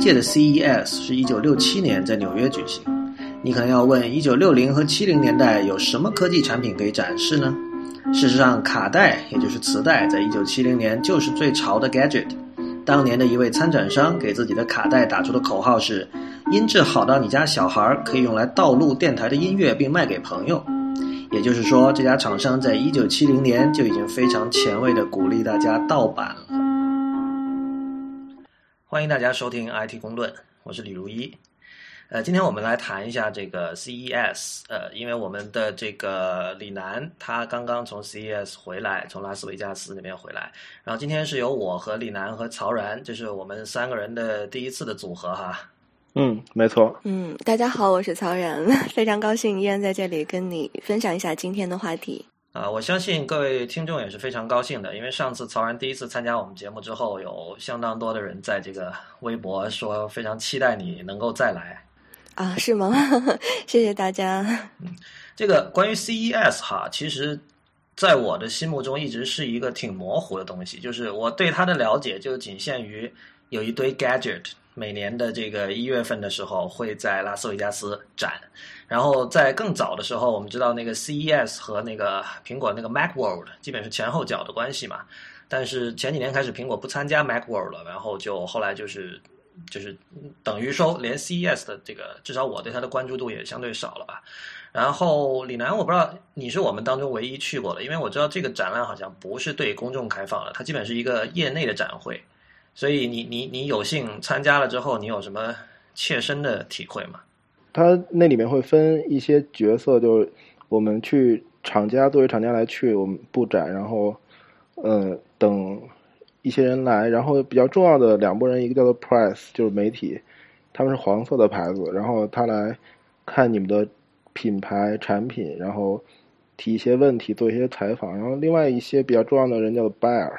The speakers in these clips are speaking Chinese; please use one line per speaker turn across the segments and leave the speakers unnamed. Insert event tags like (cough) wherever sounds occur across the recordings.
届的 CES 是一九六七年在纽约举行。你可能要问：一九六零和七零年代有什么科技产品可以展示呢？事实上，卡带也就是磁带，在一九七零年就是最潮的 gadget。当年的一位参展商给自己的卡带打出的口号是：“音质好到你家小孩可以用来盗录电台的音乐并卖给朋友。”也就是说，这家厂商在一九七零年就已经非常前卫的鼓励大家盗版了。欢迎大家收听 IT 公论，我是李如一。呃，今天我们来谈一下这个 CES。呃，因为我们的这个李楠他刚刚从 CES 回来，从拉斯维加斯那边回来。然后今天是由我和李楠和曹然，这是我们三个人的第一次的组合哈。
嗯，没错。
嗯，大家好，我是曹然，(laughs) 非常高兴依然在这里跟你分享一下今天的话题。
啊，我相信各位听众也是非常高兴的，因为上次曹然第一次参加我们节目之后，有相当多的人在这个微博说非常期待你能够再来。
啊，是吗？(laughs) 谢谢大家。
嗯，这个关于 CES 哈，其实在我的心目中一直是一个挺模糊的东西，就是我对它的了解就仅限于有一堆 gadget。每年的这个一月份的时候，会在拉斯维加斯展。然后在更早的时候，我们知道那个 CES 和那个苹果那个 Mac World 基本是前后脚的关系嘛。但是前几年开始，苹果不参加 Mac World 了，然后就后来就是就是等于说，连 CES 的这个至少我对它的关注度也相对少了吧。然后李楠，我不知道你是我们当中唯一去过的，因为我知道这个展览好像不是对公众开放的，它基本是一个业内的展会。所以你你你有幸参加了之后，你有什么切身的体会吗？
他那里面会分一些角色，就是我们去厂家作为厂家来去我们布展，然后呃等一些人来，然后比较重要的两拨人，一个叫做 press，就是媒体，他们是黄色的牌子，然后他来看你们的品牌产品，然后提一些问题，做一些采访，然后另外一些比较重要的人叫做 buyer。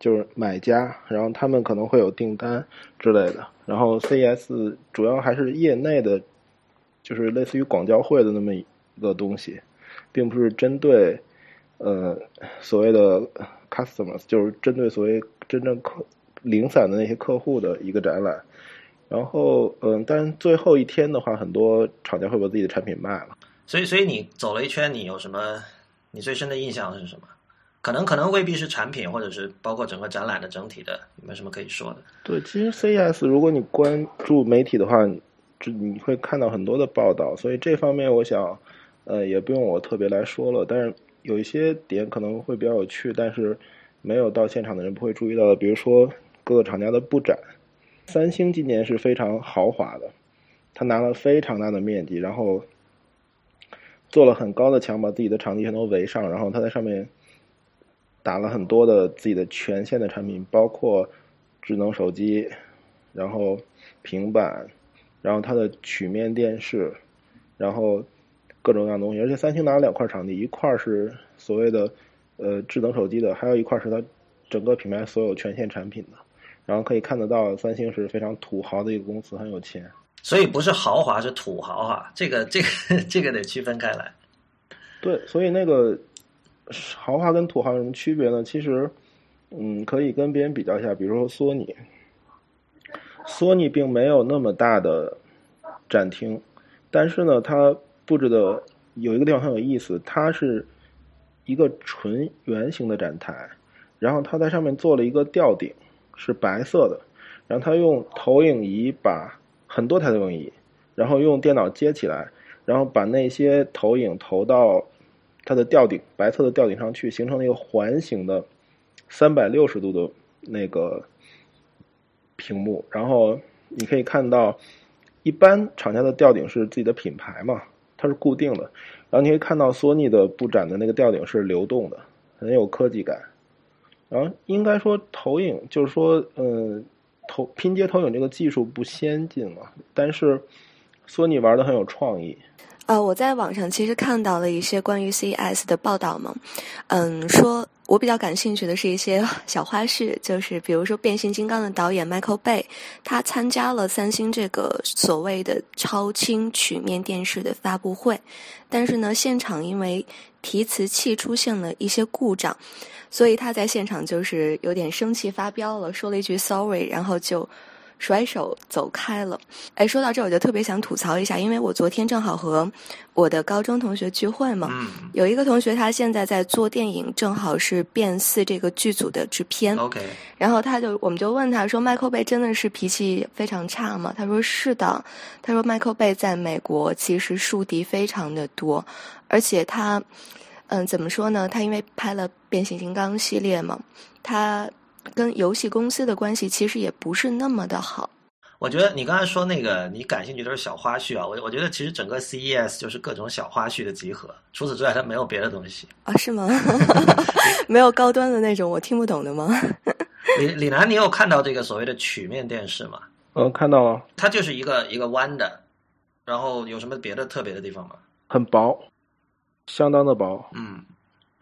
就是买家，然后他们可能会有订单之类的。然后 CES 主要还是业内的，就是类似于广交会的那么一个东西，并不是针对呃所谓的 customers，就是针对所谓真正客零散的那些客户的一个展览。然后嗯，但最后一天的话，很多厂家会把自己的产品卖了。
所以，所以你走了一圈，你有什么？你最深的印象是什么？可能可能未必是产品，或者是包括整个展览的整体的，没什么可以说的？
对，其实 CES 如果你关注媒体的话，这你会看到很多的报道，所以这方面我想，呃，也不用我特别来说了。但是有一些点可能会比较有趣，但是没有到现场的人不会注意到的，比如说各个厂家的布展。三星今年是非常豪华的，他拿了非常大的面积，然后做了很高的墙，把自己的场地全都围上，然后他在上面。打了很多的自己的全线的产品，包括智能手机，然后平板，然后它的曲面电视，然后各种各样东西。而且三星拿了两块场地，一块是所谓的呃智能手机的，还有一块是它整个品牌所有全线产品的。然后可以看得到，三星是非常土豪的一个公司，很有钱。
所以不是豪华，是土豪哈，这个这个 (laughs) 这个得区分开来。
对，所以那个。豪华跟土豪有什么区别呢？其实，嗯，可以跟别人比较一下，比如说索尼，索尼并没有那么大的展厅，但是呢，它布置的有一个地方很有意思，它是一个纯圆形的展台，然后它在上面做了一个吊顶，是白色的，然后它用投影仪把很多台投影仪，然后用电脑接起来，然后把那些投影投到。它的吊顶，白色的吊顶上去，形成了一个环形的三百六十度的那个屏幕。然后你可以看到，一般厂家的吊顶是自己的品牌嘛，它是固定的。然后你可以看到，索尼的布展的那个吊顶是流动的，很有科技感。然后应该说，投影就是说，嗯，投拼接投影这个技术不先进嘛，但是索尼玩的很有创意。
呃，我在网上其实看到了一些关于 CES 的报道嘛，嗯，说我比较感兴趣的是一些 (laughs) 小花絮，就是比如说变形金刚的导演 Michael Bay，他参加了三星这个所谓的超清曲面电视的发布会，但是呢，现场因为提词器出现了一些故障，所以他在现场就是有点生气发飙了，说了一句 sorry，然后就甩手走开了。哎，说到这，我就特别想吐槽一下，因为我昨天正好和我的高中同学聚会嘛，
嗯
有一个同学他现在在做电影，正好是变四这个剧组的制片
，，OK，
然后他就我们就问他说，麦克贝真的是脾气非常差吗？他说是的，他说麦克贝在美国其实树敌非常的多，而且他。嗯，怎么说呢？他因为拍了变形金刚系列嘛，他跟游戏公司的关系其实也不是那么的好。
我觉得你刚才说那个你感兴趣都是小花絮啊，我我觉得其实整个 CES 就是各种小花絮的集合，除此之外它没有别的东西。
啊，是吗？(laughs) 没有高端的那种我听不懂的吗？(laughs)
李李楠，你有看到这个所谓的曲面电视吗？
嗯，看到了，
它就是一个一个弯的，然后有什么别的特别的地方吗？
很薄，相当的薄。
嗯，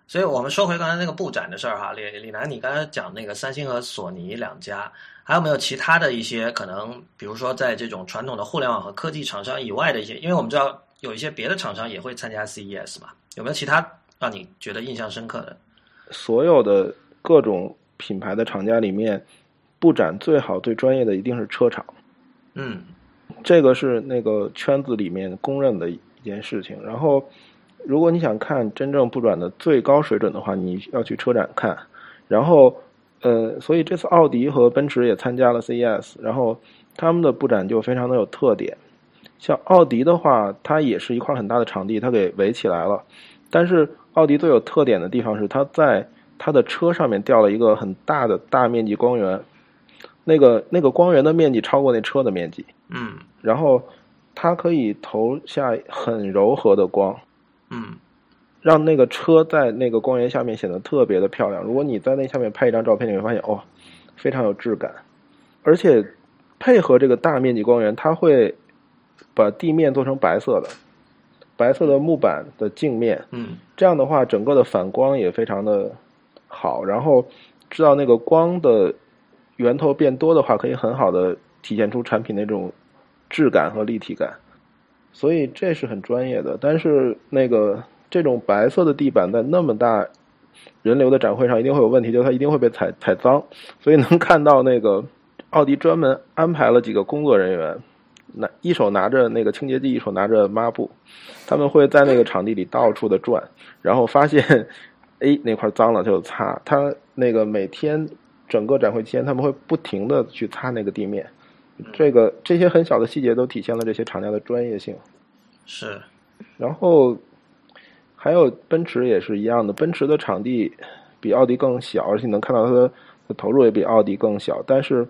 所以我们说回刚才那个布展的事儿哈，李李楠，你刚才讲那个三星和索尼两家，还有没有其他的一些可能，比如说在这种传统的互联网和科技厂商以外的一些，因为我们知道有一些别的厂商也会参加 CES 嘛，有没有其他让你觉得印象深刻的？
所有的各种品牌的厂家里面，布展最好最专业的一定是车厂，
嗯
这个是那个圈子里面公认的一件事情。然后，如果你想看真正布展的最高水准的话，你要去车展看。然后，呃，所以这次奥迪和奔驰也参加了 CES，然后他们的布展就非常的有特点。像奥迪的话，它也是一块很大的场地，它给围起来了。但是奥迪最有特点的地方是，它在它的车上面吊了一个很大的大面积光源，那个那个光源的面积超过那车的面积。
嗯
然后它可以投下很柔和的光，
嗯
让那个车在那个光源下面显得特别的漂亮。如果你在那下面拍一张照片，你会发现哦，非常有质感，而且配合这个大面积光源，它会把地面做成白色的，白色的木板的镜面，
嗯
这样的话，整个的反光也非常的好。然后知道那个光的源头变多的话，可以很好的体现出产品那种质感和立体感。所以这是很专业的。但是那个这种白色的地板在那么大人流的展会上一定会有问题，就它一定会被踩踩脏。所以能看到那个奥迪专门安排了几个工作人员，拿一手拿着那个清洁剂，一手拿着抹布，他们会在那个场地里到处的转，然后发现，哎，那块脏了就擦。他那个每天整个展会期间，他们会不停的去擦那个地面。这个这些很小的细节都体现了这些厂家的专业性。
是。
然后还有奔驰也是一样的，奔驰的场地比奥迪更小，而且能看到它的的投入也比奥迪更小，但是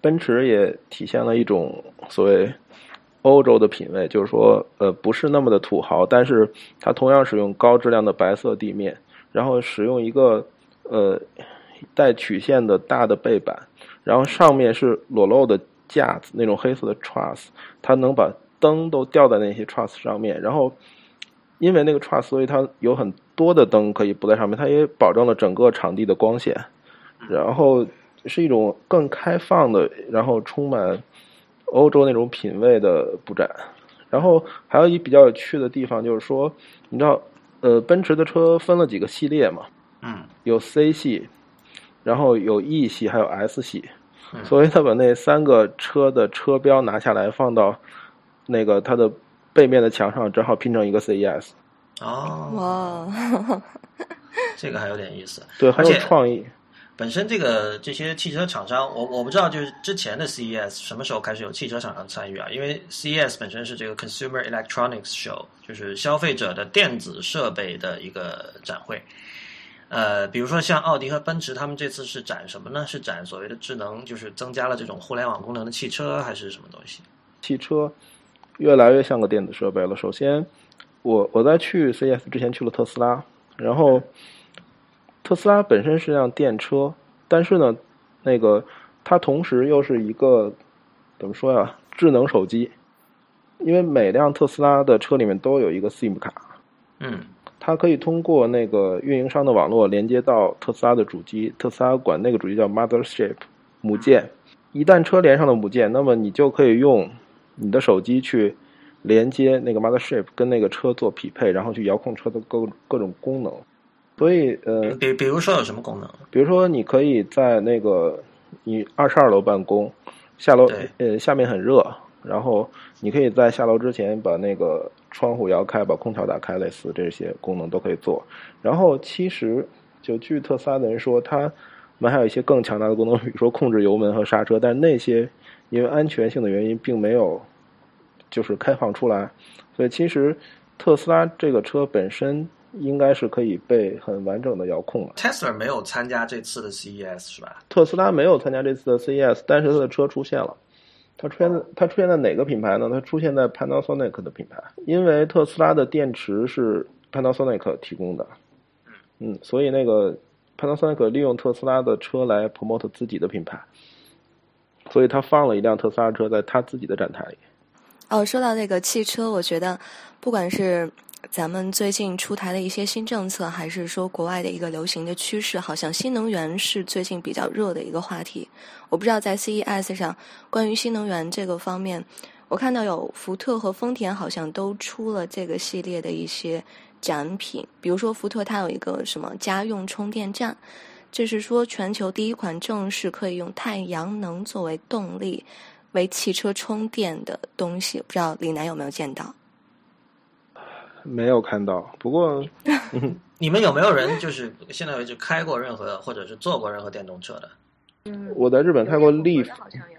奔驰也体现了一种所谓欧洲的品味，就是说呃不是那么的土豪，但是它同样使用高质量的白色地面，然后使用一个呃带曲线的大的背板，然后上面是裸露的架子，那种黑色的 truss，它能把灯都吊在那些 truss 上面，然后因为那个 truss，所以它有很多的灯可以不在上面，它也保证了整个场地的光线，然后是一种更开放的，然后充满欧洲那种品味的布展。然后还有一比较有趣的地方就是说，你知道，呃，奔驰的车分了几个系列嘛？
嗯
有 C 系，然后有 E 系，还有 S 系，
嗯
所以他把那三个车的车标拿下来，放到那个它的背面的墙上，正好拼成一个 CES。
哦，
哇，(laughs)
这个还有点意思。
对，很有创意。
本身这个这些汽车厂商，我我不知道就是之前的 CES 什么时候开始有汽车厂商参与啊？因为 CES 本身是这个 Consumer Electronics Show，就是消费者的电子设备的一个展会。呃，比如说像奥迪和奔驰，他们这次是展什么呢？是展所谓的智能，就是增加了这种互联网功能的汽车，还是什么东西？
汽车越来越像个电子设备了。首先，我我在去 CES 之前去了特斯拉，然后特斯拉本身是辆电车，但是呢，那个它同时又是一个怎么说呀？智能手机，因为每辆特斯拉的车里面都有一个 SIM 卡，
嗯
它可以通过那个运营商的网络连接到特斯拉的主机，特斯拉管那个主机叫 Mothership 母舰。一旦车连上了母舰，那么你就可以用你的手机去连接那个 Mothership 跟那个车做匹配，然后去遥控车的各各种功能。所以呃，
比比如说有什么功能？
比如说你可以在那个你二十二楼办公，下楼呃下面很热，然后你可以在下楼之前把那个窗户摇开，把空调打开，类似这些功能都可以做。然后其实就据特斯拉的人说，他们还有一些更强大的功能，比如说控制油门和刹车，但那些因为安全性的原因，并没有就是开放出来。所以其实特斯拉这个车本身应该是可以被很完整的遥控的。
Tesla 没有参加这次的 CES 是吧？
特斯拉没有参加这次的 CES，但是它的车出现了。它出现在它出现在哪个品牌呢？它出现在 Panasonic 的品牌，因为特斯拉的电池是 Panasonic 提供的，嗯，所以那个 Panasonic 利用特斯拉的车来 promote 自己的品牌，所以他放了一辆特斯拉车在他自己的展台里。
哦，说到那个汽车，我觉得不管是咱们最近出台的一些新政策，还是说国外的一个流行的趋势，好像新能源是最近比较热的一个话题。我不知道在 CES 上关于新能源这个方面，我看到有福特和丰田好像都出了这个系列的一些展品，比如说福特它有一个什么家用充电站。这是说全球第一款正式可以用太阳能作为动力为汽车充电的东西，不知道李楠有没有见到？
没有看到，不过 (laughs)
你们有没有人就是现在为止开过任何或者是坐过任何电动车的？
嗯，
我在日本开过 Leaf，
好像有。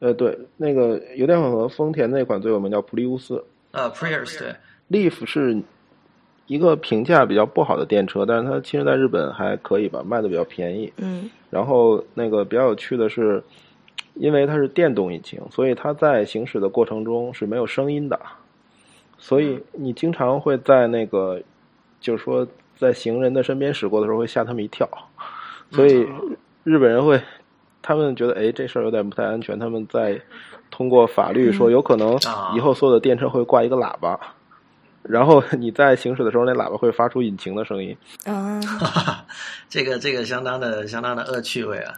呃，对，那个油电混合丰田那款最有名叫普利乌斯，
呃，Prius 对
，Leaf 是一个评价比较不好的电车，但是它其实在日本还可以吧，卖的比较便宜。
嗯。
然后那个比较有趣的是，因为它是电动引擎，所以它在行驶的过程中是没有声音的，所以你经常会在那个就是说在行人的身边驶过的时候会吓他们一跳，所以日本人会。他们觉得，哎，这事儿有点不太安全。他们在通过法律说，有可能以后所有的电车会挂一个喇叭，然后你在行驶的时候，那喇叭会发出引擎的声音。
啊，(laughs)
这个这个相当的相当的恶趣味啊。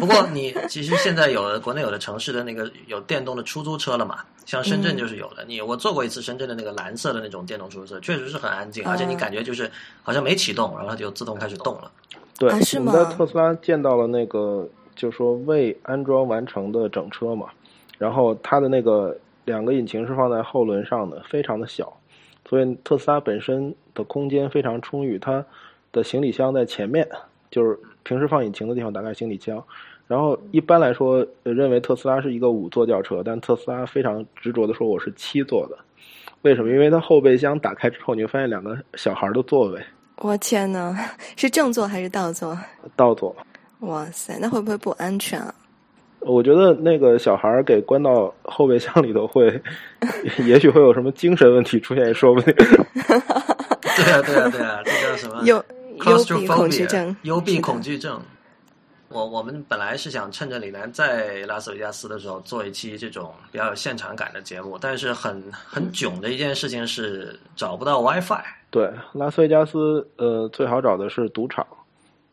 不过你 (laughs) 其实现在有的国内有的城市的那个有电动的出租车了嘛，像深圳就是有的。你我坐过一次深圳的那个蓝色的那种电动出租车，确实是很安静，而且你感觉就是好像没启动，然后它就自动开始动了。
对，
啊是
我们在特斯拉见到了那个，就说未安装完成的整车嘛，然后它的那个两个引擎是放在后轮上的，非常的小，所以特斯拉本身的空间非常充裕，它的行李箱在前面，就是平时放引擎的地方，大概行李箱。然后一般来说，呃认为特斯拉是一个五座轿车，但特斯拉非常执着的说我是七座的。为什么？因为它后备箱打开之后，你会发现两个小孩的座位
我天呐，是正座还是倒座？
倒座。
哇塞，那会不会不安全啊？
我觉得那个小孩儿给关到后备箱里头会，(laughs) 也许会有什么精神问题出现，也说不定。(laughs)
对啊，对啊，对啊，这叫什么？
幽幽闭恐惧症，
幽闭恐惧症。我我们本来是想趁着李楠在拉斯维加斯的时候做一期这种比较有现场感的节目，但是很很囧的一件事情是找不到 WiFi。
对，拉斯维加斯呃最好找的是赌场，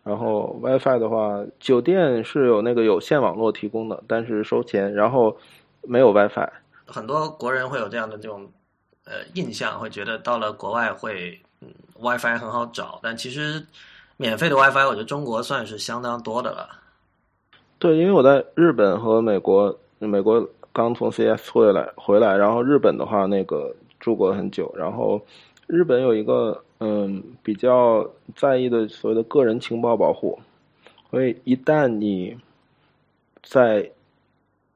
然后 WiFi 的话，酒店是有那个有线网络提供的，但是收钱，然后没有 WiFi。
很多国人会有这样的这种呃印象，会觉得到了国外会嗯 WiFi 很好找，但其实免费的 WiFi 我觉得中国算是相当多的了。
对，因为我在日本和美国，美国刚从 CS 回来回来，然后日本的话那个住过很久，然后日本有一个嗯比较在意的所谓的个人情报保护，所以一旦你在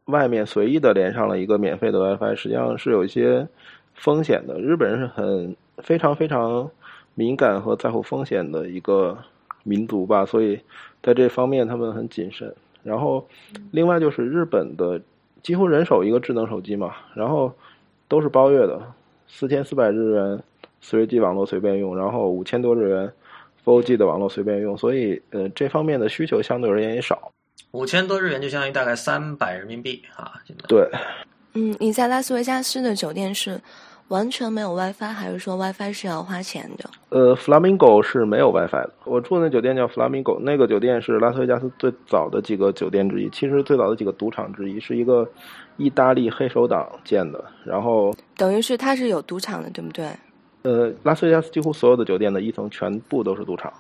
外面随意的连上了一个免费的 WiFi，实际上是有一些风险的。日本人是很非常非常敏感和在乎风险的一个民族吧，所以在这方面他们很谨慎。然后，另外就是日本的几乎人手一个智能手机嘛，然后都是包月的，四千四百日元 3G 网络随便用，然后五千多日元 4G 的网络随便用，所以呃这方面的需求相对而言也少。
五千多日元就相当于大概三百人民币啊！现在
对，
嗯，你在拉斯维加斯的酒店是完全没有 WiFi，还是说 WiFi 是要花钱的？
呃，Flamingo 是没有 WiFi 的。我住的那酒店叫 Flamingo，那个酒店是拉斯维加斯最早的几个酒店之一，其实最早的几个赌场之一，是一个意大利黑手党建的。然后，
等于是它是有赌场的，对不对？
呃，拉斯维加斯几乎所有的酒店的一层全部都是赌场。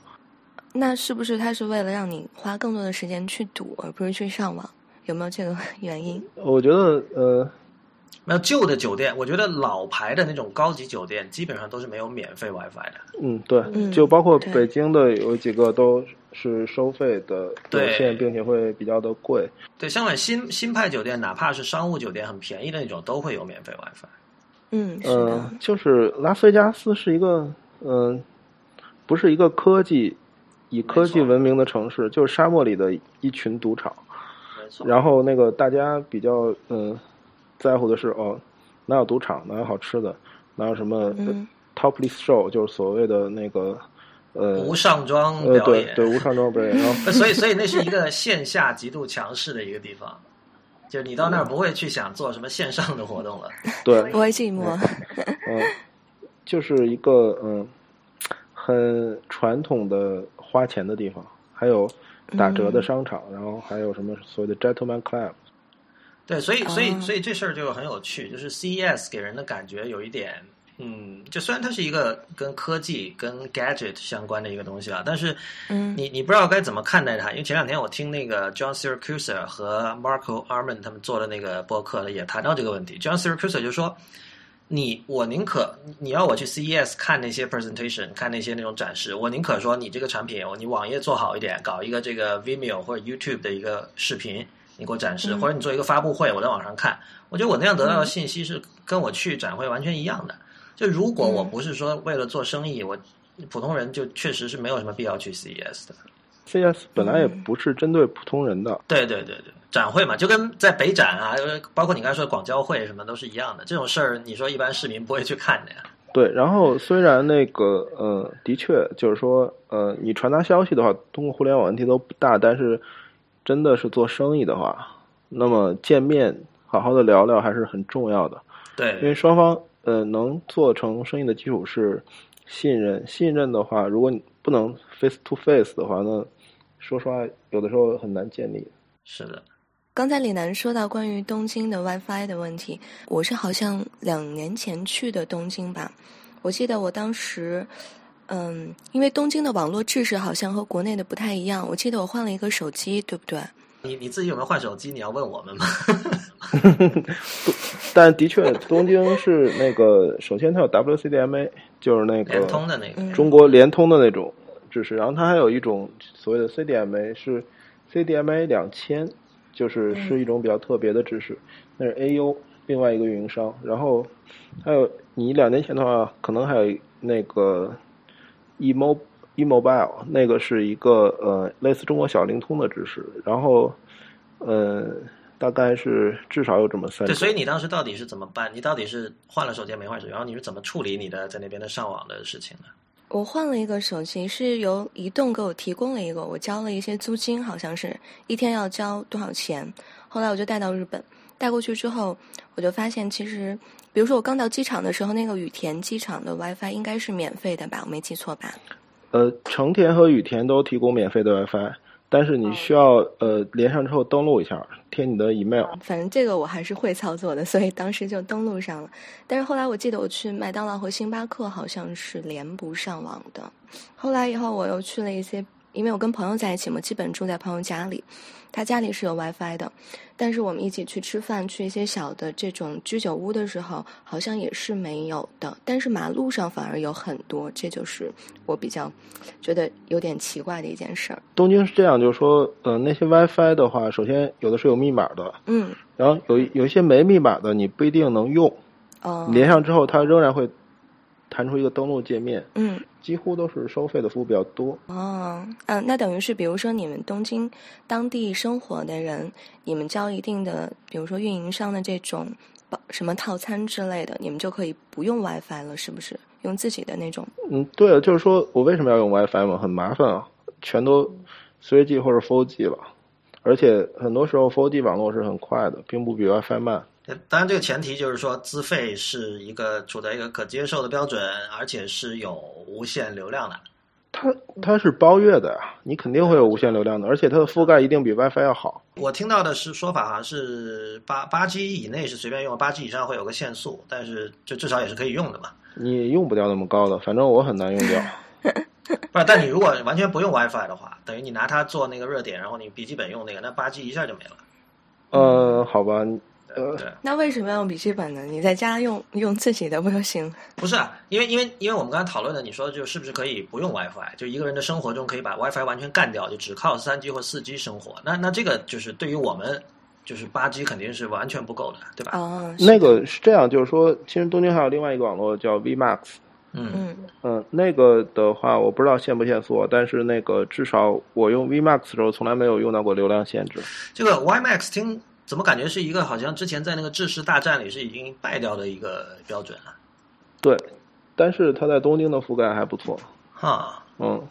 那是不是他是为了让你花更多的时间去赌，而不是去上网？有没有这个 (laughs) 原因？
我觉得呃，
没有旧的酒店，我觉得老牌的那种高级酒店基本上都是没有免费 WiFi 的。
嗯，对，
嗯
就包括北京的有几个都是收费的有
对
线，并且会比较的贵。
对，相反新新派酒店，哪怕是商务酒店很便宜的那种，都会有免费 WiFi。
嗯，
就是拉斯维加斯是一个嗯、不是一个科技以科技闻名的城市，就是沙漠里的一群赌场。然后那个大家比较嗯、在乎的是哦，哪有赌场，哪有好吃的，哪有什么、
嗯。
topless show，就是所谓的那个呃
无上妆
呃
表演，
对对无上妆表演，然后
呃 (laughs) 所以所以那是一个线下极度强势的一个地方，就你到那儿不会去想做什么线上的活动了。(laughs)
对
不会寂寞。
嗯，就是一个嗯很传统的花钱的地方，还有打折的商场，然后还有什么所谓的 gentleman club。
对，所以所以
哦
所以这事儿就很有趣，就是 CES 给人的感觉有一点，嗯，就虽然它是一个跟科技、跟 gadget 相关的一个东西啊，但是
嗯
你你不知道该怎么看待它。因为前两天我听那个 John Siracusa 和 Marco Arman 他们做的那个播客也谈到这个问题。John Siracusa 就说。你我宁可你要我去 CES 看那些 presentation，看那些那种展示，我宁可说你这个产品，你网页做好一点，搞一个这个 Vimeo 或者 YouTube 的一个视频，你给我展示，
嗯
或者你做一个发布会，我在网上看，我觉得我那样得到的信息是跟我去展会完全一样的。就如果我不是说为了做生意，我普通人就确实是没有什么必要去 CES 的。
CES 本来也不是针对普通人的，
对对对对，展会嘛，就跟在北展啊，呃包括你刚才说的广交会什么都是一样的。这种事儿，你说一般市民不会去看的呀。
对。然后虽然那个呃，的确就是说呃，你传达消息的话，通过互联网问题都不大，但是真的是做生意的话，那么见面好好的聊聊还是很重要的。对因为双方呃能做成生意的基础是信任，信任的话，如果你不能 face to face 的话，那说实话有的时候很难建立。
是的，
刚才李楠说到关于东京的 WiFi 的问题，我是好像两年前去的东京吧，我记得我当时，嗯，因为东京的网络制式好像和国内的不太一样，我记得我换了一个手机，对不对？
你你自己有没有换手机？你要问我们吗？(laughs)
但的确，东京是那个，首先它有 WCDMA，就是那
联
个
通的那个，
嗯
中国联通的那种知识，然后它还有一种所谓的 CDMA，是 CDMA 两千，就是是一种比较特别的知识，那是 AU 另外一个运营商，然后还有你两年前的话，可能还有那个 emo eMobile，那个是一个呃类似中国小灵通的知识，然后呃大概是至少有这么三
对，所以你当时到底是怎么办？你到底是换了手机没换手机？然后你是怎么处理你的在那边的上网的事情呢？
我换了一个手机，是由移动给我提供了一个，我交了一些租金，好像是一天要交多少钱。后来我就带到日本，带过去之后，我就发现其实，比如说我刚到机场的时候，那个羽田机场的 WiFi 应该是免费的吧？我没记错吧？
呃，成田和羽田都提供免费的 WiFi，但是你需要呃连上之后登录一下，填你的 email。
反正这个我还是会操作的，所以当时就登录上了。但是后来我记得我去麦当劳和星巴克好像是连不上网的。后来以后我又去了一些，因为我跟朋友在一起嘛，基本住在朋友家里，他家里是有 WiFi 的，但是我们一起去吃饭，去一些小的这种居酒屋的时候，好像也是没有的。但是马路上反而有很多，这就是我比较觉得有点奇怪的一件事儿。
东京是这样，就是说，呃，那些 WiFi 的话，首先有的是有密码的，
嗯，
然后有有一些没密码的，你不一定能用。
哦、
连上之后，它仍然会弹出一个登录界面，
嗯。
几乎都是收费的服务比较多。
哦，嗯，那等于是，比如说你们东京当地生活的人，你们交一定的，比如说运营商的这种包什么套餐之类的，你们就可以不用 WiFi 了，是不是？用自己的那种。
嗯，对了，就是说我为什么要用 WiFi 嘛？很麻烦啊，全都 3G 或者 4G 了，而且很多时候 4G 网络是很快的，并不比 WiFi 慢。
当然，这个前提就是说资费是一个处在一个可接受的标准，而且是有无限流量的。
它它是包月的呀，你肯定会有无限流量的，而且它的覆盖一定比 WiFi 要好。
我听到的是说法，好像是八八 G 以内是随便用，八 G 以上会有个限速，但是就至少也是可以用的嘛。
你用不掉那么高的，反正我很难用掉。(laughs) (laughs)
不是，但你如果完全不用 WiFi 的话，等于你拿它做那个热点，然后你笔记本用那个，那八 G 一下就没了。
呃，好吧，呃，
对，
那为什么要用笔记本呢？你在家用用自己的不就行？
不是啊，因为因为因为我们刚才讨论的，你说就是不是可以不用 WiFi，就一个人的生活中可以把 WiFi 完全干掉，就只靠三 G 或四 G 生活。那那这个就是对于我们就是八 G 肯定是完全不够的，对吧？
哦，
那个是这样，就是说，其实东京还有另外一个网络叫 VMAX，
嗯
嗯
嗯，那个的话我不知道限不限速，但是那个至少我用 VMAX 的时候从来没有用到过流量限制。
这个 WiMAX 听怎么感觉是一个好像之前在那个制式大战里是已经败掉的一个标准了？
对，但是它在东京的覆盖还不错。
哈，
嗯，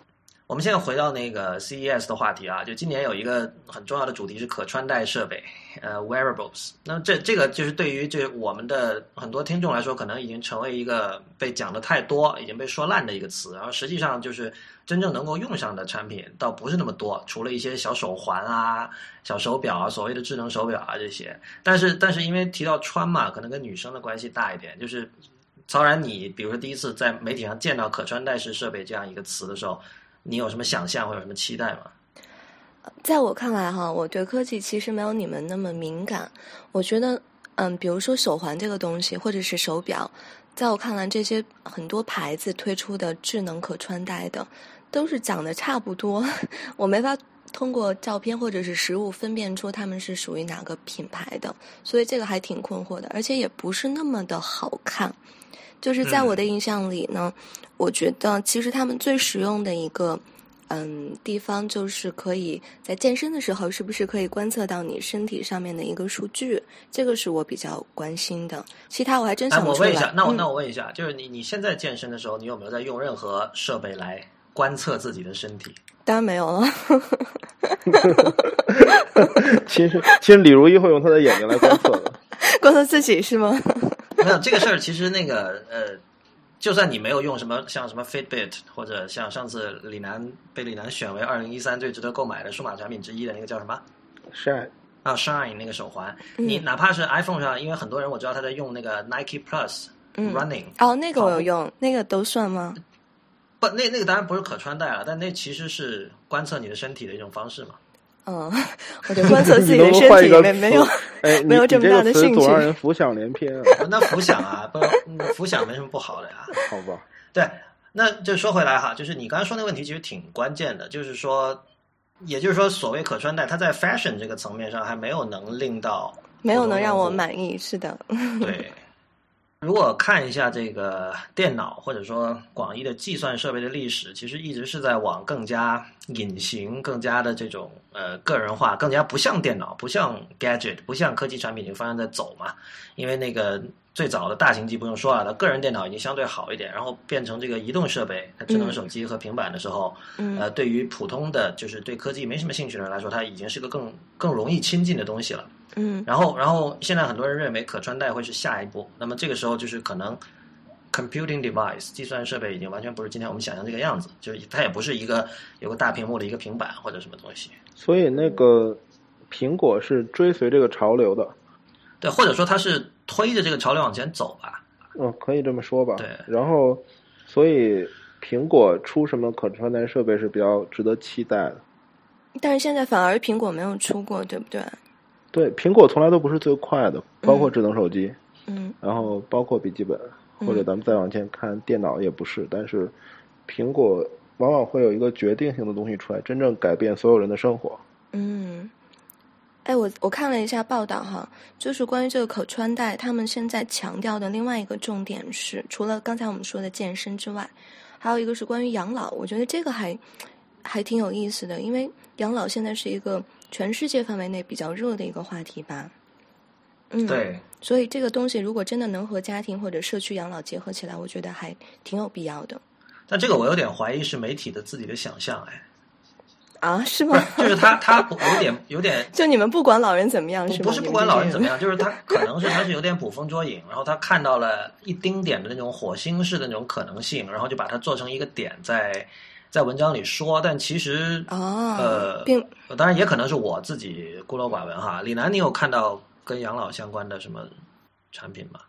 我们现在回到那个 CES 的话题啊，就今年有一个很重要的主题是可穿戴设备，呃，wearables。那这这个就是对于这我们的很多听众来说，可能已经成为一个被讲的太多、已经被说烂的一个词。然后实际上就是真正能够用上的产品倒不是那么多，除了一些小手环啊、小手表啊、所谓的智能手表啊这些。但是但是因为提到穿嘛，可能跟女生的关系大一点，就是。曹然，你比如说第一次在媒体上见到可穿戴式设备这样一个词的时候，你有什么想象或者什么期待吗？
在我看来哈，我对科技其实没有你们那么敏感。我觉得，嗯，比如说手环这个东西，或者是手表，在我看来，这些很多牌子推出的智能可穿戴的，都是长得差不多，(laughs) 我没法通过照片或者是实物分辨出它们是属于哪个品牌的，所以这个还挺困惑的，而且也不是那么的好看。就是在我的印象里呢，我觉得其实他们最实用的一个。嗯，地方就是可以在健身的时候，是不是可以观测到你身体上面的一个数据？这个是我比较关心的。其他我还真想不出来。
我问一下，那我、
嗯、
那我问一下，就是你你现在健身的时候，你有没有在用任何设备来观测自己的身体？(laughs)
当然没有了。(laughs)
其实其实李如一会用他的眼睛来观测的。(laughs)
观测自己是吗？
没有这个事儿，其实那个呃。就算你没有用什么像什么 Fitbit 或者像上次李楠被李楠选为二零一三最值得购买的数码产品之一的那个叫什么
Shine
啊 Shine 那个手环，
嗯、
你哪怕是 iPhone 上，因为很多人我知道他在用那个 Nike Plus、
嗯、
Running
哦，那个我有用，那个都算吗？
不，那那个当然不是可穿戴了，但那其实是观测你的身体的一种方式嘛。
嗯，(laughs) 我就观测自己的 (laughs) 身体没没有，(laughs)
哎，
没有这么大的兴趣，
总让人浮想联翩啊。
那浮想啊，不，浮想没什么不好的呀。
好吧。
对，那就说回来哈，就是你刚才说那个问题其实挺关键的，就是说，也就是说，所谓可穿戴，它在 fashion 这个层面上还没有能令到，
没有能让我满意，是的。
对。如果看一下这个电脑或者说广义的计算设备的历史，其实一直是在往更加隐形、更加的这种呃个人化、更加不像电脑、不像 gadget、不像科技产品这个方向在走嘛。因为那个最早的大型机不用说了，个人电脑已经相对好一点，然后变成这个移动设备、它智能手机和平板的时候，
嗯、
呃，对于普通的就是对科技没什么兴趣的人来说，它已经是个更更容易亲近的东西了。
嗯，
然后，然后现在很多人认为可穿戴会是下一步，那么这个时候就是可能 computing device 计算设备已经完全不是今天我们想象这个样子，就是它也不是一个有个大屏幕的一个平板或者什么东西。
所以那个苹果是追随这个潮流的，
对，或者说它是推着这个潮流往前走吧。
嗯，可以这么说吧。
对，
然后所以苹果出什么可穿戴设备是比较值得期待的。
但是现在反而苹果没有出过，对不对？
对，苹果从来都不是最快的，包括智能手机，
嗯，
然后包括笔记本，或者咱们再往前看，电脑也不是。但是苹果往往会有一个决定性的东西出来，真正改变所有人的生活。
嗯，哎，我我看了一下报道哈，就是关于这个可穿戴，他们现在强调的另外一个重点是，除了刚才我们说的健身之外，还有一个是关于养老。我觉得这个还还挺有意思的，因为养老现在是一个。全世界范围内比较热的一个话题吧，嗯，
对，
所以这个东西如果真的能和家庭或者社区养老结合起来，我觉得还挺有必要的。
但这个我有点怀疑是媒体的自己的想象，哎，
啊，是吗？(laughs)
就是他他有点有点，(laughs)
就你们不管老人怎么样，是吗？
不是不管老人怎么样，就是他可能是他是有点捕风捉影，然后他看到了一丁点的那种火星式的那种可能性，然后就把它做成一个点在。在文章里说，但其实
啊，
呃，
并
当然也可能是我自己孤陋寡闻哈。李楠，你有看到跟养老相关的什么产品吗？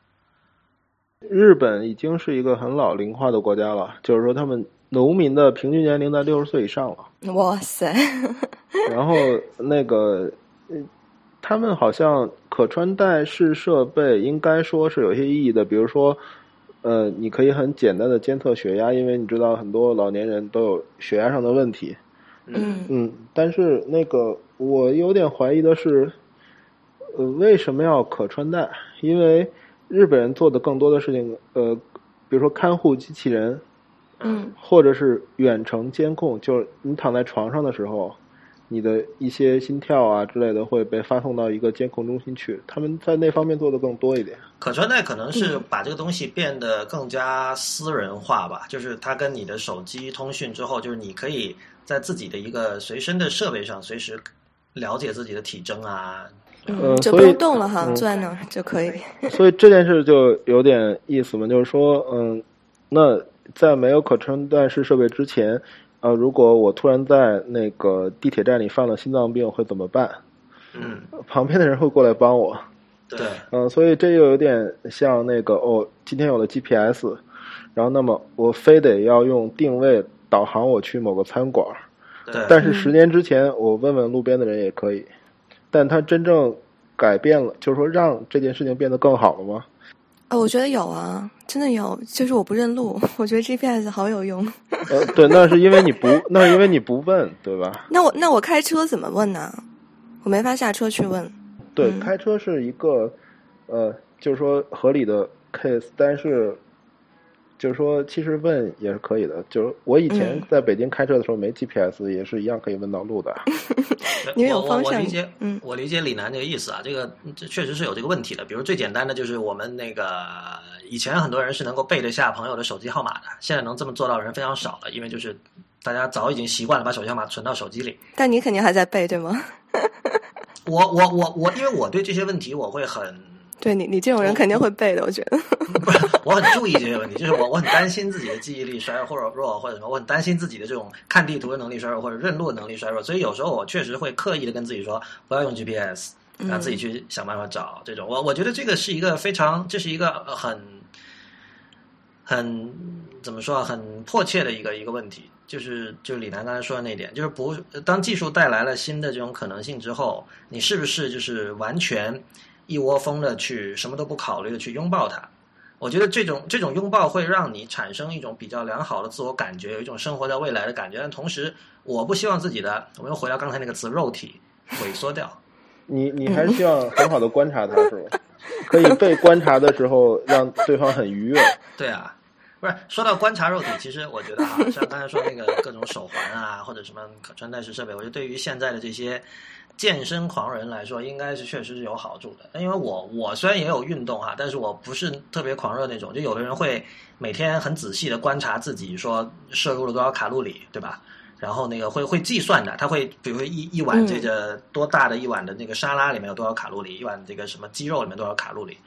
日本已经是一个很老龄化的国家了，就是说他们农民的平均年龄在六十岁以上了。
哇塞！(laughs)
然后那个他们好像可穿戴式设备应该说是有些意义的，比如说，呃，你可以很简单的监测血压，因为你知道很多老年人都有血压上的问题。
嗯
嗯，但是那个我有点怀疑的是，呃，为什么要可穿戴？因为日本人做的更多的事情，呃，比如说看护机器人，
嗯
或者是远程监控，就是你躺在床上的时候，你的一些心跳啊之类的会被发送到一个监控中心去。他们在那方面做的更多一点。
可穿戴可能是
嗯
把这个东西变得更加私人化吧，就是它跟你的手机通讯之后，就是你可以在自己的一个随身的设备上随时了解自己的体征啊。
嗯，
呃
就不用动了哈，
嗯
坐在那儿就可以。
所以这件事就有点意思嘛，就是说，嗯，那在没有可穿戴式设备之前，呃，如果我突然在那个地铁站里犯了心脏病，会怎么办？
嗯，
旁边的人会过来帮我。
对，
嗯，所以这又有点像那个哦，今天有了 GPS，然后那么我非得要用定位导航我去某个餐馆，
对，
但是十年之前我问问路边的人也可以，但他真正改变了，就是说让这件事情变得更好了吗？
哦，我觉得有啊，真的有，就是我不认路，(laughs) 我觉得 GPS 好有用。(laughs)
呃，对，那是因为你不，那是因为你不问，对吧？(laughs)
那我那我开车怎么问呢？我没法下车去问。
对，
嗯
开车是一个，呃，就是说合理的 case，但是，就是说其实问也是可以的。就是我以前
嗯
在北京开车的时候没 GPS，也是一样可以问到路的。
你们有
我我
方向
我理解，
嗯
我理解李楠这个意思啊，这个这确实是有这个问题的。比如最简单的就是我们那个以前很多人是能够背得下朋友的手机号码的，现在能这么做到的人非常少了，因为就是大家早已经习惯了把手机号码存到手机里。
但你肯定还在背，对吗？(laughs)
我我我我，因为我对这些问题我会很
对你，你这种人肯定会背的，我觉得。
不是，我很注意这些问题，就是我我很担心自己的记忆力衰弱或者弱或者什么，我很担心自己的这种看地图的能力衰弱或者认路的能力衰弱，所以有时候我确实会刻意的跟自己说不要用 GPS，然后自己去想办法找这种。我我觉得这个是一个非常，这是一个呃很很怎么说啊，很迫切的一个一个问题。就是就是李楠刚才说的那点，就是不当技术带来了新的这种可能性之后，你是不是就是完全一窝蜂的去什么都不考虑的去拥抱它？我觉得这种这种拥抱会让你产生一种比较良好的自我感觉，有一种生活在未来的感觉。但同时，我不希望自己的，我们又回到刚才那个词，肉体 (laughs) 萎缩掉。
你你还是希望很好的观察它，是吧？可以被观察的时候让对方很愉悦。
对啊，不是说到观察肉体，其实我觉得啊，像刚才说那个各种手环啊，或者什么可穿戴式设备，我觉得对于现在的这些健身狂人来说，应该是确实是有好处的。因为我我虽然也有运动哈，但是我不是特别狂热那种。就有的人会每天很仔细的观察自己，说摄入了多少卡路里，对吧？然后那个会会计算的，他会比如说一一碗这个多大的一碗的那个沙拉里面有多少卡路里，一碗这个什么鸡肉里面多少卡路里，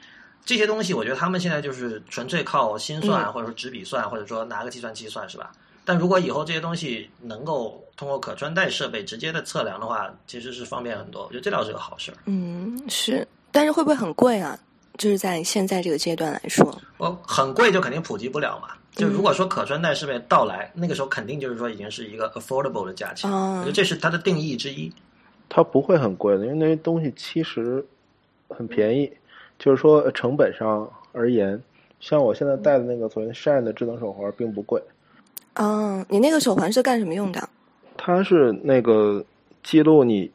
这些东西，我觉得他们现在就是纯粹靠心算，
嗯
或者说纸笔算，或者说拿个计算器算，是吧？但如果以后这些东西能够通过可穿戴设备直接的测量的话，其实是方便很多。我觉得这倒是个好事儿。
嗯，是，但是会不会很贵啊？就是在现在这个阶段来说，
我很贵就肯定普及不了嘛。就如果说可穿戴设备到来，那个时候肯定就是说已经是一个 affordable 的价钱。
啊
我觉得这是它的定义之一。
它不会很贵的，因为那些东西其实很便宜，就是说呃成本上而言，像我现在戴的那个所谓 Shine 的智能手环并不贵，
嗯，你那个手环是干什么用的？
它是那个记录你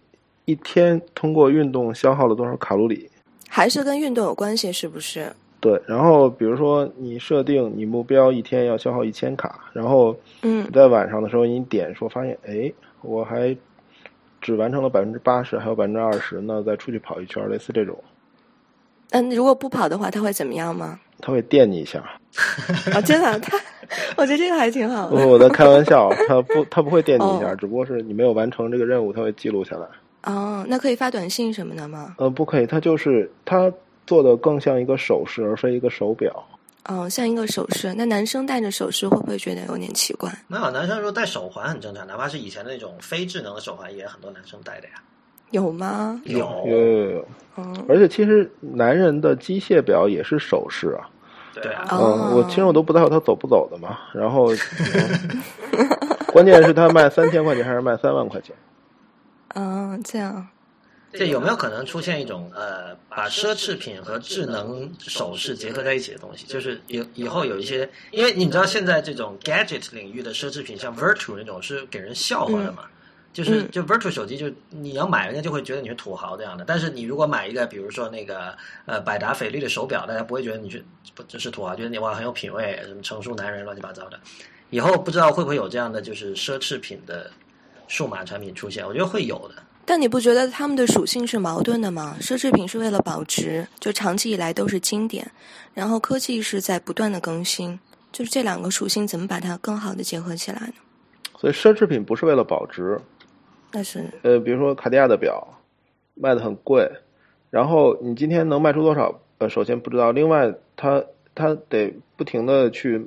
一天通过运动消耗了多少卡路里。
还是跟运动有关系？是不是？
对，然后比如说你设定你目标一天要消耗一千卡，然后
嗯
在晚上的时候你点说发现，哎，我还只完成了百分之八十，还有百分之二十，那再出去跑一圈，类似这种，
嗯，如果不跑的话，它会怎么样吗？
它会电你一下。(laughs)
啊，真的，它，(laughs) (laughs) 我觉得这个还挺好，的。
我在开玩笑，(laughs) 他不，他不会电你一下，
哦
只不过是你没有完成这个任务，他会记录下来。
哦，那可以发短信什么的吗？
呃，不可以，他就是他做的更像一个手势，而非一个手表。
哦，像一个首饰。那男生戴着首饰会不会觉得有点奇怪？
没有，男生说戴手环很正常，哪怕是以前的那种非智能的手环，也很多男生戴的呀。
有吗？
有
有有有，
嗯，
而且其实男人的机械表也是手势啊。
对啊，
哦
嗯，我其实我都不在乎他走不走的嘛。然后，嗯关键是他卖三千块钱还是卖三万块钱？
嗯，这样。
这有没有可能出现一种呃，把奢侈品和智能首饰结合在一起的东西？就是以以后有一些，因为你知道现在这种 gadget 领域的奢侈品，像 Virtual 那种是给人笑话的嘛。就是就 Virtual 手机，就你要买，人家就会觉得你是土豪这样的。但是你如果买一个，比如说那个呃百达翡丽的手表，大家不会觉得你是不这是土豪，觉得你哇很有品位，什么成熟男人乱七八糟的。以后不知道会不会有这样的就是奢侈品的数码产品出现？我觉得会有的。
但你不觉得他们的属性是矛盾的吗？奢侈品是为了保值，就长期以来都是经典，然后科技是在不断的更新，就是这两个属性怎么把它更好的结合起来呢？
所以奢侈品不是为了保值。
那是
呃，比如说卡地亚的表卖的很贵，然后你今天能卖出多少？呃，首先不知道，另外它它得不停的去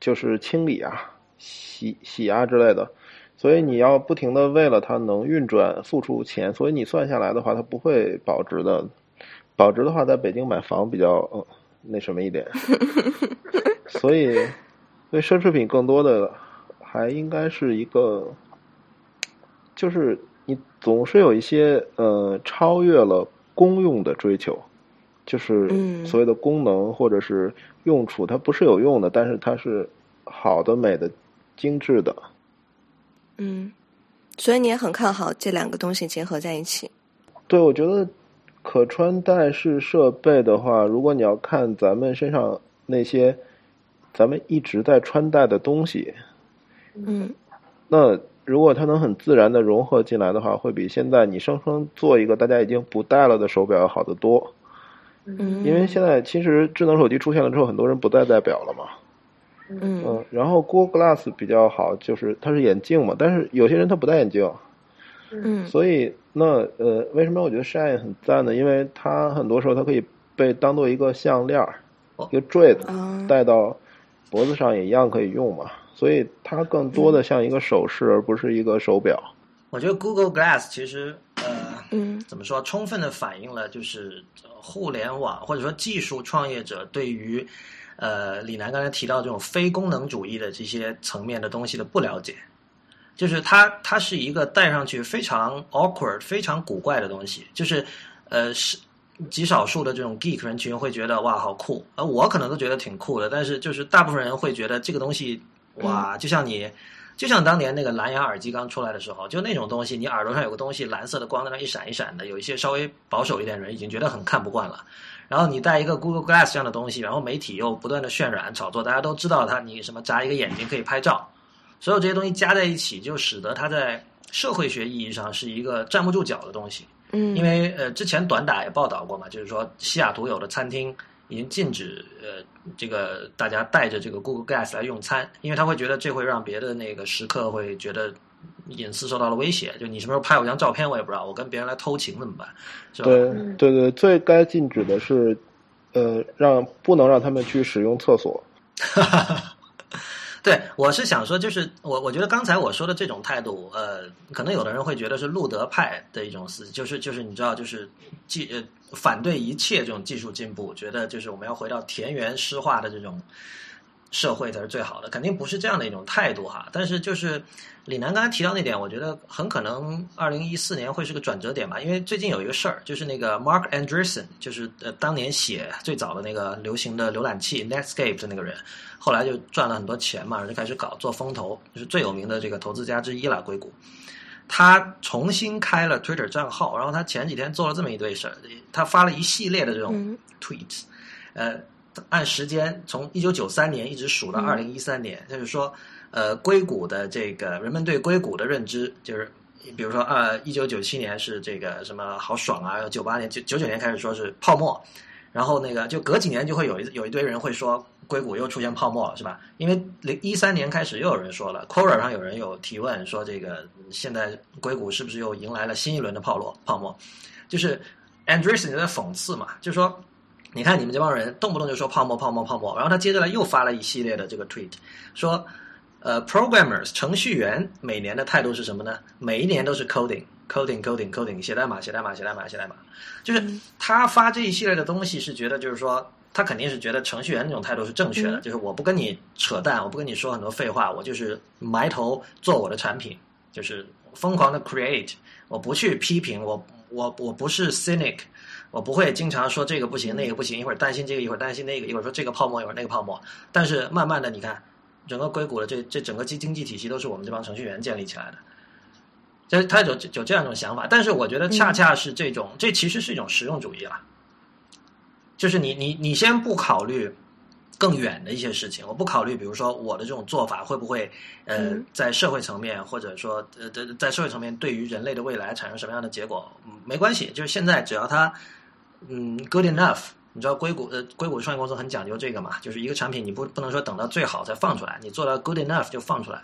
就是清理啊、洗洗啊之类的，所以你要不停的为了它能运转付出钱，所以你算下来的话，它不会保值的。保值的话，在北京买房比较嗯那什么一点，(laughs) 所以所以奢侈品更多的还应该是一个。就是你总是有一些呃超越了功用的追求，就是所谓的功能或者是用处，它不是有用的，但是它是好的、美的、精致的。
嗯，所以你也很看好这两个东西结合在一起。
对，我觉得可穿戴式设备的话，如果你要看咱们身上那些咱们一直在穿戴的东西，
嗯，
那。如果它能很自然的融合进来的话，会比现在你生生做一个大家已经不戴了的手表要好得多。
嗯，
因为现在其实智能手机出现了之后，很多人不戴戴表了嘛。
嗯
嗯，然后 Google Glass 比较好，就是它是眼镜嘛，但是有些人他不戴眼镜。
嗯，
所以那呃，为什么我觉得 Shine 很赞呢？因为它很多时候它可以被当做一个项链儿，一个坠子戴到脖子上也一样可以用嘛。所以它更多的像一个首饰，而不是一个手表。
我觉得 Google Glass 其实呃，
嗯，
怎么说，充分的反映了就是互联网或者说技术创业者对于呃李楠刚才提到这种非功能主义的这些层面的东西的不了解。就是它，它是一个戴上去非常 awkward、非常古怪的东西。就是呃，是极少数的这种 geek 人群会觉得哇好酷，而我可能都觉得挺酷的。但是就是大部分人会觉得这个东西。哇，就像你，就像当年那个蓝牙耳机刚出来的时候，就那种东西，你耳朵上有个东西，蓝色的光在那一闪一闪的，有一些稍微保守一点的人已经觉得很看不惯了。然后你带一个 Google Glass 这样的东西，然后媒体又不断的渲染炒作，大家都知道它，你什么眨一个眼睛可以拍照，所有这些东西加在一起，就使得它在社会学意义上是一个站不住脚的东西。
嗯，
因为呃，之前短打也报道过嘛，就是说西雅图有的餐厅。已经禁止呃，这个大家带着这个 Google Glass 来用餐，因为他会觉得这会让别的那个食客会觉得隐私受到了威胁。就你什么时候拍我张照片，我也不知道，我跟别人来偷情怎么办？是吧？
对对对，最该禁止的是，呃，让不能让他们去使用厕所。(laughs)
对，我是想说，就是我我觉得刚才我说的这种态度，呃，可能有的人会觉得是路德派的一种思，就是就是你知道，就是既呃反对一切这种技术进步，觉得就是我们要回到田园诗化的这种社会才是最好的，肯定不是这样的一种态度哈。但是就是李楠刚才提到那点，我觉得很可能二零一四年会是个转折点吧，因为最近有一个事儿，就是那个 Mark Andreessen，就是呃当年写最早的那个流行的浏览器 Netscape 的那个人。后来就赚了很多钱嘛，就开始搞做风投，就是最有名的这个投资家之一了。硅谷，他重新开了 Twitter 账号，然后他前几天做了这么一堆事儿，他发了一系列的这种 tweets，呃，按时间从一九九三年一直数到二零一三年，就是说，呃，硅谷的这个人们对硅谷的认知，就是比如说，呃，一九九七年是这个什么好爽啊，九八年九九九年开始说是泡沫，然后那个就隔几年就会有一有一堆人会说。硅谷又出现泡沫了，是吧？因为零一三年开始又有人说了，Quora 上有人有提问说，这个现在硅谷是不是又迎来了新一轮的泡沫？泡沫，就是 Andreessen 在讽刺嘛，就说，你看你们这帮人动不动就说泡沫、泡沫、泡沫，然后他接着来又发了一系列的这个 tweet，说，呃，programmers 程序员每年的态度是什么呢？每一年都是 coding，coding，coding，coding，写代码，写代码，写代码，写代码，就是他发这一系列的东西是觉得就是说。他肯定是觉得程序员那种态度是正确的，就是我不跟你扯淡，我不跟你说很多废话，我就是埋头做我的产品，就是疯狂的 create，我不去批评，我我我不是 cynic，我不会经常说这个不行那个不行，一会儿担心这个一会儿担心那个，一会儿说这个泡沫一会儿那个泡沫。但是慢慢的，你看整个硅谷的这这整个经经济体系都是我们这帮程序员建立起来的。这他有有这样一种想法，但是我觉得恰恰是这种，这其实是一种实用主义了。就是你你你先不考虑更远的一些事情，我不考虑，比如说我的这种做法会不会呃在社会层面或者说呃在在社会层面对于人类的未来产生什么样的结果，没关系。就是现在只要它嗯 good enough，你知道硅谷呃硅谷创业公司很讲究这个嘛，就是一个产品你不不能说等到最好再放出来，你做到 good enough 就放出来。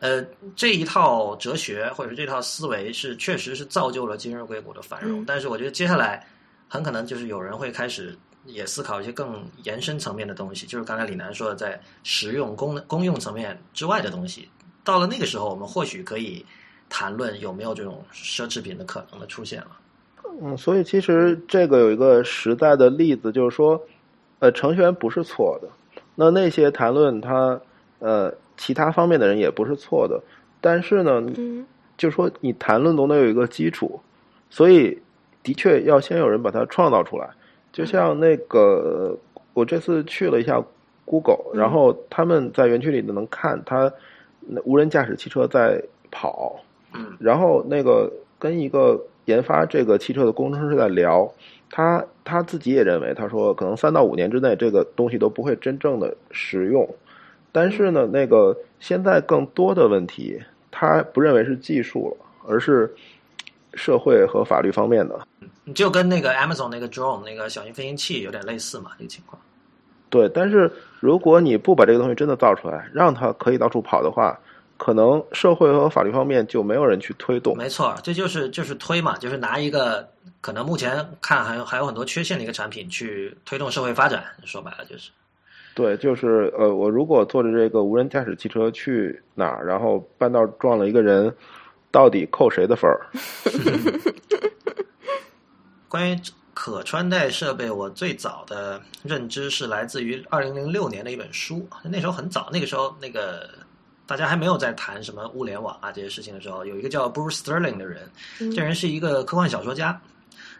呃，这一套哲学或者是这套思维是确实是造就了今日硅谷的繁荣，但是我觉得接下来。很可能就是有人会开始也思考一些更延伸层面的东西，就是刚才李楠说的，在实用功能、公用层面之外的东西。到了那个时候，我们或许可以谈论有没有这种奢侈品的可能的出现了。
嗯，所以其实这个有一个实在的例子，就是说，呃，程序员不是错的，那那些谈论他呃其他方面的人也不是错的，但是呢，嗯，就是说你谈论总得有一个基础，所以。的确要先有人把它创造出来，就像那个我这次去了一下 Google，然后他们在园区里能看它无人驾驶汽车在跑，然后那个跟一个研发这个汽车的工程师在聊，他他自己也认为，他说可能三到五年之内这个东西都不会真正的实用，但是呢，那个现在更多的问题，他不认为是技术了，而是。社会和法律方面的，
就跟那个 Amazon 那个 Drone 那个小型飞行器有点类似嘛，这个情况。
对，但是如果你不把这个东西真的造出来，让它可以到处跑的话，可能社会和法律方面就没有人去推动。
没错，这就是就是推嘛，就是拿一个可能目前看还有还有很多缺陷的一个产品去推动社会发展。说白了就是，
对，就是呃，我如果坐着这个无人驾驶汽车去哪儿，然后半道撞了一个人。到底扣谁的分儿？(laughs)
关于可穿戴设备，我最早的认知是来自于二零零六年的一本书。那时候很早，那个时候那个大家还没有在谈什么物联网啊这些事情的时候，有一个叫 Bruce Sterling 的人，这人是一个科幻小说家，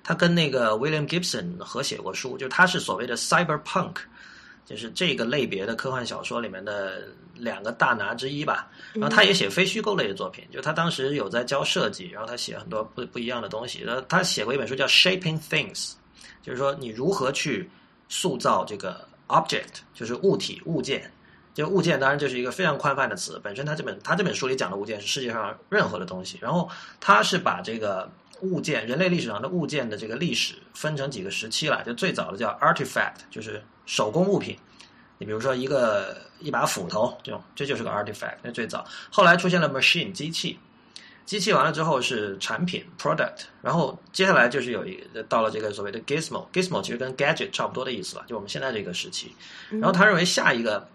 他跟那个 William Gibson 合写过书，就他是所谓的 Cyberpunk。就是这个类别的科幻小说里面的两个大拿之一吧。然后他也写非虚构类的作品，就他当时有在教设计，然后他写很多不不一样的东西。然后他写过一本书叫《Shaping Things》，就是说你如何去塑造这个 object，就是物体物件。就物件当然就是一个非常宽泛的词，本身他这本他这本书里讲的物件是世界上任何的东西。然后他是把这个物件，人类历史上的物件的这个历史分成几个时期了。就最早的叫 artifact，就是。手工物品，你比如说一个一把斧头这种，这就是个 artifact，那最早。后来出现了 machine 机器，机器完了之后是产品 product，然后接下来就是有一到了这个所谓的 gizmo，gizmo 其实跟 gadget 差不多的意思了，就我们现在这个时期。然后他认为下一个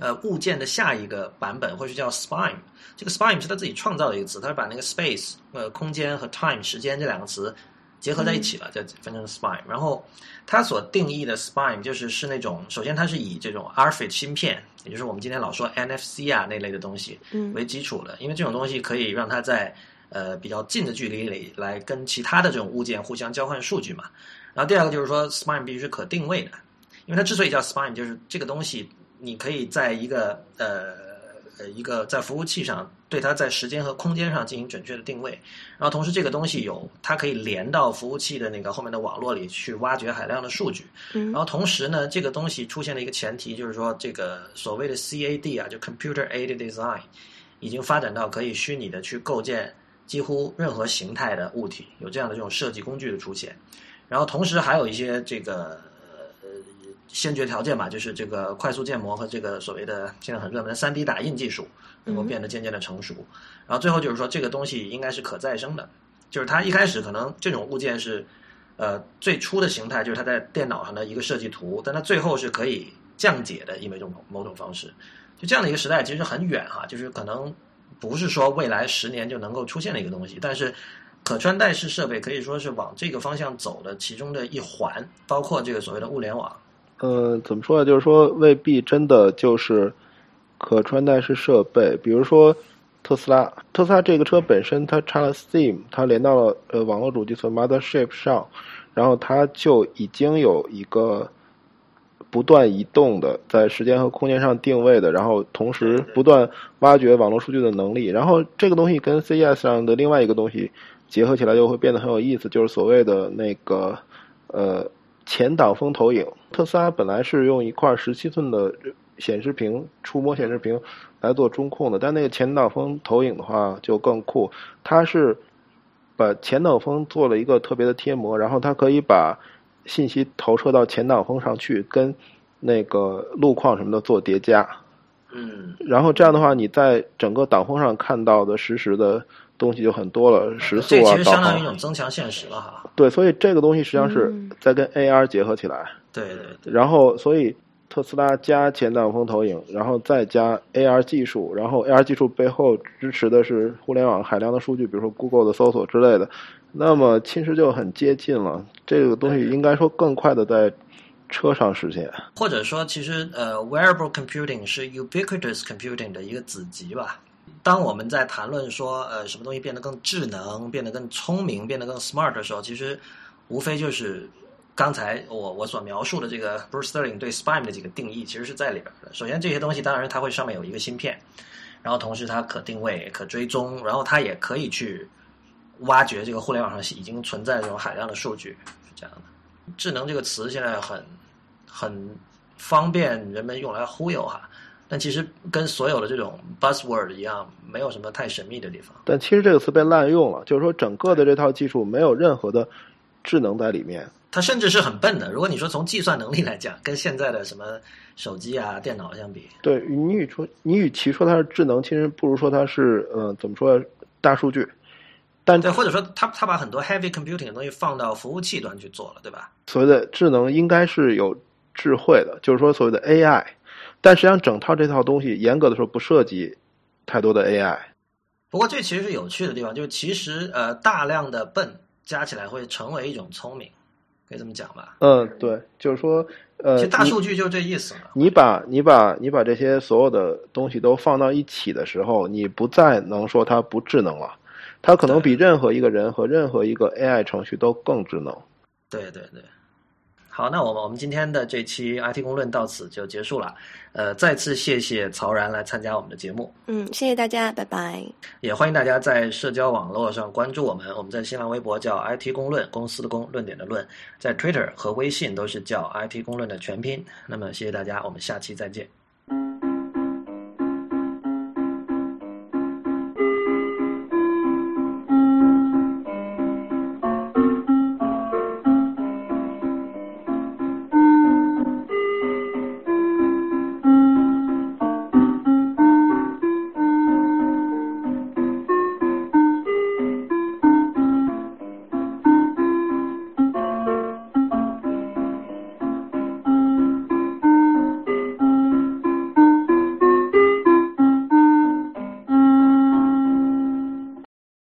呃物件的下一个版本或者叫 spine 这个 spine 是他自己创造的一个词，他是把那个 space 呃空间和 time 时间这两个词。结合在一起了，就分成 spine。然后，他所定义的 spine 就是是那种，首先它是以这种 RFID 芯片，也就是我们今天老说 NFC 啊那类的东西为基础的，因为这种东西可以让它在呃比较近的距离里来跟其他的这种物件互相交换数据嘛。然后第二个就是说 spine 必须是可定位的，因为它之所以叫 spine，就是这个东西你可以在一个呃。呃，一个在服务器上对它在时间和空间上进行准确的定位，然后同时这个东西有它可以连到服务器的那个后面的网络里去挖掘海量的数据，然后同时呢，这个东西出现了一个前提，就是说这个所谓的 CAD 啊，就 Computer Aided Design，已经发展到可以虚拟的去构建几乎任何形态的物体，有这样的这种设计工具的出现，然后同时还有一些这个。先决条件吧，就是这个快速建模和这个所谓的现在很热门的三 D 打印技术能够变得渐渐的成熟。然后最后就是说，这个东西应该是可再生的，就是它一开始可能这种物件是呃最初的形态，就是它在电脑上的一个设计图，但它最后是可以降解的，因为一种某种方式。就这样的一个时代其实很远哈，就是可能不是说未来十年就能够出现的一个东西，但是可穿戴式设备可以说是往这个方向走的其中的一环，包括这个所谓的物联网。
嗯，怎么说呢？就是说，未必真的就是可穿戴式设备。比如说，特斯拉。特斯拉这个车本身它插了 Steam，它连到了呃网络主机存 Mothership 上，然后它就已经有一个不断移动的在时间和空间上定位的，然后同时不断挖掘网络数据的能力。然后这个东西跟 CES 上的另外一个东西结合起来，就会变得很有意思，就是所谓的那个呃前挡风投影。特斯拉本来是用一块十七寸的显示屏、触摸显示屏来做中控的，但那个前挡风投影的话就更酷，它是把前挡风做了一个特别的贴膜，然后它可以把信息投射到前挡风上去，跟那个路况什么的做叠加。
嗯，
然后这样的话，你在整个挡风上看到的实时的东西就很多了，时速啊、
这其实
导航。
相当于一种增强现实了哈。
对，所以这个东西实际上是
嗯
在跟 AR 结合起来。
对对对，
然后，所以特斯拉加前挡风投影，然后再加 AR 技术，然后 AR 技术背后支持的是互联网海量的数据，比如说 Google 的搜索之类的，那么其实就很接近了。这个东西应该说更快的在车上实现。
或者说，其实呃，wearable computing 是 ubiquitous computing 的一个子集吧。当我们在谈论说呃什么东西变得更智能、变得更聪明、变得更 smart 的时候，其实无非就是刚才我我所描述的这个 Bruce Sterling 对 SPIME 的几个定义，其实是在里边的。首先，这些东西当然它会上面有一个芯片，然后同时它可定位、可追踪，然后它也可以去挖掘这个互联网上已经存在的这种海量的数据，是这样的。智能这个词现在很很方便人们用来忽悠哈，但其实跟所有的这种 buzzword 一样，没有什么太神秘的地方。
但其实这个词被滥用了，就是说整个的这套技术没有任何的智能在里面。
它甚至是很笨的。如果你说从计算能力来讲，跟现在的什么手机啊、电脑相比，
对你与说你与其说它是智能，其实不如说它是呃怎么说大数据。但
对，或者说它它把很多 heavy computing 的东西放到服务器端去做了，对吧？
所谓的智能应该是有智慧的，就是说所谓的 AI。但实际上，整套这套东西严格的说不涉及太多的 AI。
不过这其实是有趣的地方，就是其实呃大量的笨加起来会成为一种聪明，可以这么讲吧？
嗯，对，就是说呃，
其实大数据就这意思嘛。
你把你把你把这些所有的东西都放到一起的时候，你不再能说它不智能了，它可能比任何一个人和任何一个 AI 程序都更智能。
对对对，好，那我们我们今天的这期 IT 公论到此就结束了。呃，再次谢谢曹然来参加我们的节目，
嗯，谢谢大家，拜拜。
也欢迎大家在社交网络上关注我们。我们在新浪微博叫 IT 公论，公司的公，论点的论，在 Twitter 和微信都是叫 IT 公论的全拼。那么谢谢大家，我们下期再见。